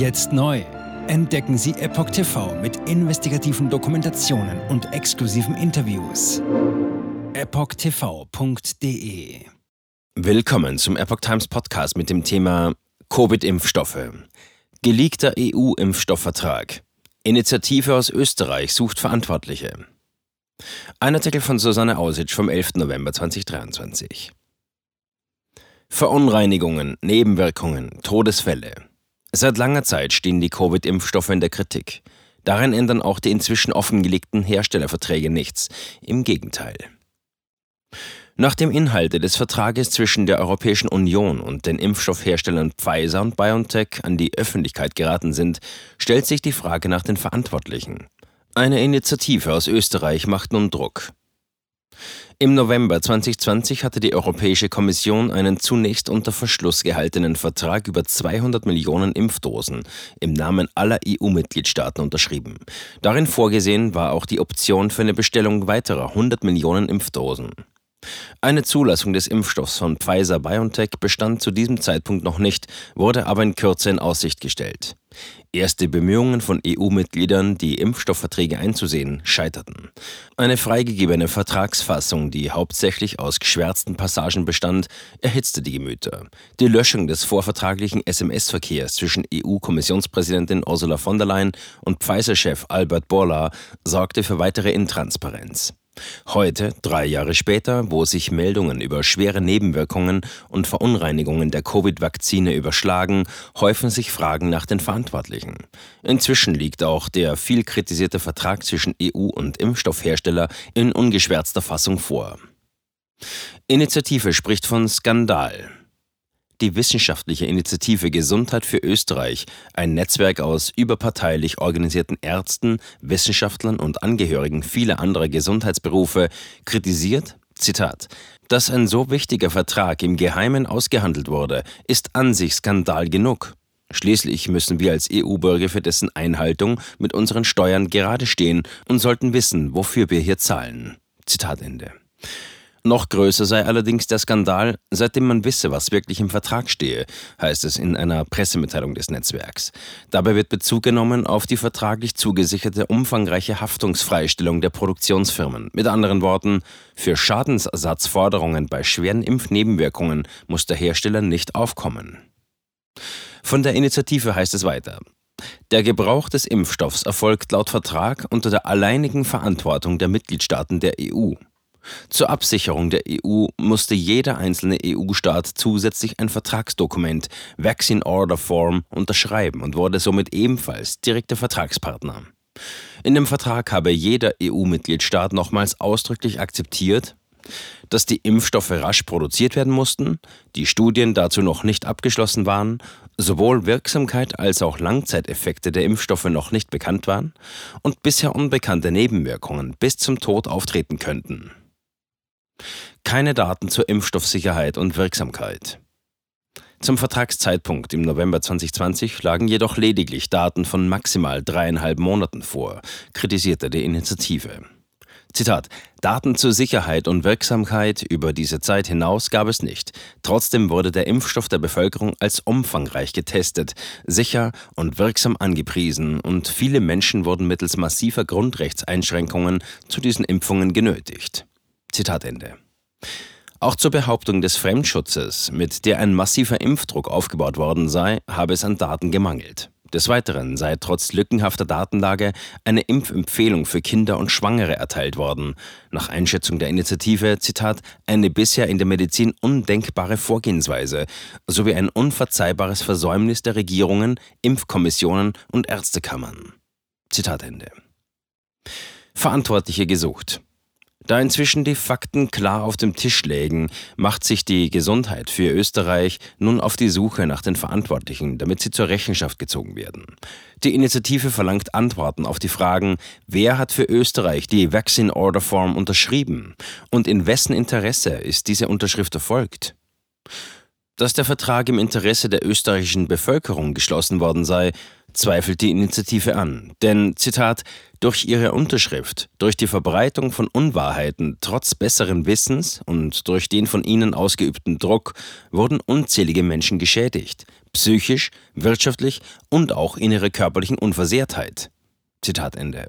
Jetzt neu. Entdecken Sie Epoch TV mit investigativen Dokumentationen und exklusiven Interviews. EpochTV.de Willkommen zum Epoch Times Podcast mit dem Thema Covid-Impfstoffe. Geleakter EU-Impfstoffvertrag. Initiative aus Österreich sucht Verantwortliche. Ein Artikel von Susanne Ausitsch vom 11. November 2023. Verunreinigungen, Nebenwirkungen, Todesfälle. Seit langer Zeit stehen die Covid-Impfstoffe in der Kritik. Darin ändern auch die inzwischen offengelegten Herstellerverträge nichts. Im Gegenteil. Nachdem Inhalte des Vertrages zwischen der Europäischen Union und den Impfstoffherstellern Pfizer und BioNTech an die Öffentlichkeit geraten sind, stellt sich die Frage nach den Verantwortlichen. Eine Initiative aus Österreich macht nun Druck. Im November 2020 hatte die Europäische Kommission einen zunächst unter Verschluss gehaltenen Vertrag über 200 Millionen Impfdosen im Namen aller EU-Mitgliedstaaten unterschrieben. Darin vorgesehen war auch die Option für eine Bestellung weiterer 100 Millionen Impfdosen. Eine Zulassung des Impfstoffs von Pfizer BioNTech bestand zu diesem Zeitpunkt noch nicht, wurde aber in Kürze in Aussicht gestellt. Erste Bemühungen von EU-Mitgliedern, die Impfstoffverträge einzusehen, scheiterten. Eine freigegebene Vertragsfassung, die hauptsächlich aus geschwärzten Passagen bestand, erhitzte die Gemüter. Die Löschung des vorvertraglichen SMS-Verkehrs zwischen EU-Kommissionspräsidentin Ursula von der Leyen und Pfizer-Chef Albert Bourla sorgte für weitere Intransparenz. Heute, drei Jahre später, wo sich Meldungen über schwere Nebenwirkungen und Verunreinigungen der Covid-Vakzine überschlagen, häufen sich Fragen nach den Verantwortlichen. Inzwischen liegt auch der viel kritisierte Vertrag zwischen EU und Impfstoffhersteller in ungeschwärzter Fassung vor. Initiative spricht von Skandal die wissenschaftliche Initiative Gesundheit für Österreich, ein Netzwerk aus überparteilich organisierten Ärzten, Wissenschaftlern und Angehörigen vieler anderer Gesundheitsberufe, kritisiert, Zitat, dass ein so wichtiger Vertrag im Geheimen ausgehandelt wurde, ist an sich Skandal genug. Schließlich müssen wir als EU-Bürger für dessen Einhaltung mit unseren Steuern gerade stehen und sollten wissen, wofür wir hier zahlen. Zitat Ende. Noch größer sei allerdings der Skandal, seitdem man wisse, was wirklich im Vertrag stehe, heißt es in einer Pressemitteilung des Netzwerks. Dabei wird Bezug genommen auf die vertraglich zugesicherte umfangreiche Haftungsfreistellung der Produktionsfirmen. Mit anderen Worten, für Schadensersatzforderungen bei schweren Impfnebenwirkungen muss der Hersteller nicht aufkommen. Von der Initiative heißt es weiter. Der Gebrauch des Impfstoffs erfolgt laut Vertrag unter der alleinigen Verantwortung der Mitgliedstaaten der EU. Zur Absicherung der EU musste jeder einzelne EU-Staat zusätzlich ein Vertragsdokument Vaccine Order Form unterschreiben und wurde somit ebenfalls direkter Vertragspartner. In dem Vertrag habe jeder EU-Mitgliedstaat nochmals ausdrücklich akzeptiert, dass die Impfstoffe rasch produziert werden mussten, die Studien dazu noch nicht abgeschlossen waren, sowohl Wirksamkeit als auch Langzeiteffekte der Impfstoffe noch nicht bekannt waren und bisher unbekannte Nebenwirkungen bis zum Tod auftreten könnten. Keine Daten zur Impfstoffsicherheit und Wirksamkeit. Zum Vertragszeitpunkt im November 2020 lagen jedoch lediglich Daten von maximal dreieinhalb Monaten vor, kritisierte die Initiative. Zitat: Daten zur Sicherheit und Wirksamkeit über diese Zeit hinaus gab es nicht. Trotzdem wurde der Impfstoff der Bevölkerung als umfangreich getestet, sicher und wirksam angepriesen und viele Menschen wurden mittels massiver Grundrechtseinschränkungen zu diesen Impfungen genötigt. Zitat Ende. Auch zur Behauptung des Fremdschutzes, mit der ein massiver Impfdruck aufgebaut worden sei, habe es an Daten gemangelt. Des Weiteren sei trotz lückenhafter Datenlage eine Impfempfehlung für Kinder und Schwangere erteilt worden. Nach Einschätzung der Initiative, Zitat, eine bisher in der Medizin undenkbare Vorgehensweise sowie ein unverzeihbares Versäumnis der Regierungen, Impfkommissionen und Ärztekammern. Zitat Ende. Verantwortliche gesucht. Da inzwischen die Fakten klar auf dem Tisch lägen, macht sich die Gesundheit für Österreich nun auf die Suche nach den Verantwortlichen, damit sie zur Rechenschaft gezogen werden. Die Initiative verlangt Antworten auf die Fragen, wer hat für Österreich die Vaccine Order Form unterschrieben und in wessen Interesse ist diese Unterschrift erfolgt? Dass der Vertrag im Interesse der österreichischen Bevölkerung geschlossen worden sei, zweifelt die Initiative an. Denn, Zitat, durch ihre Unterschrift, durch die Verbreitung von Unwahrheiten trotz besseren Wissens und durch den von ihnen ausgeübten Druck wurden unzählige Menschen geschädigt. psychisch, wirtschaftlich und auch in ihrer körperlichen Unversehrtheit. Zitat Ende.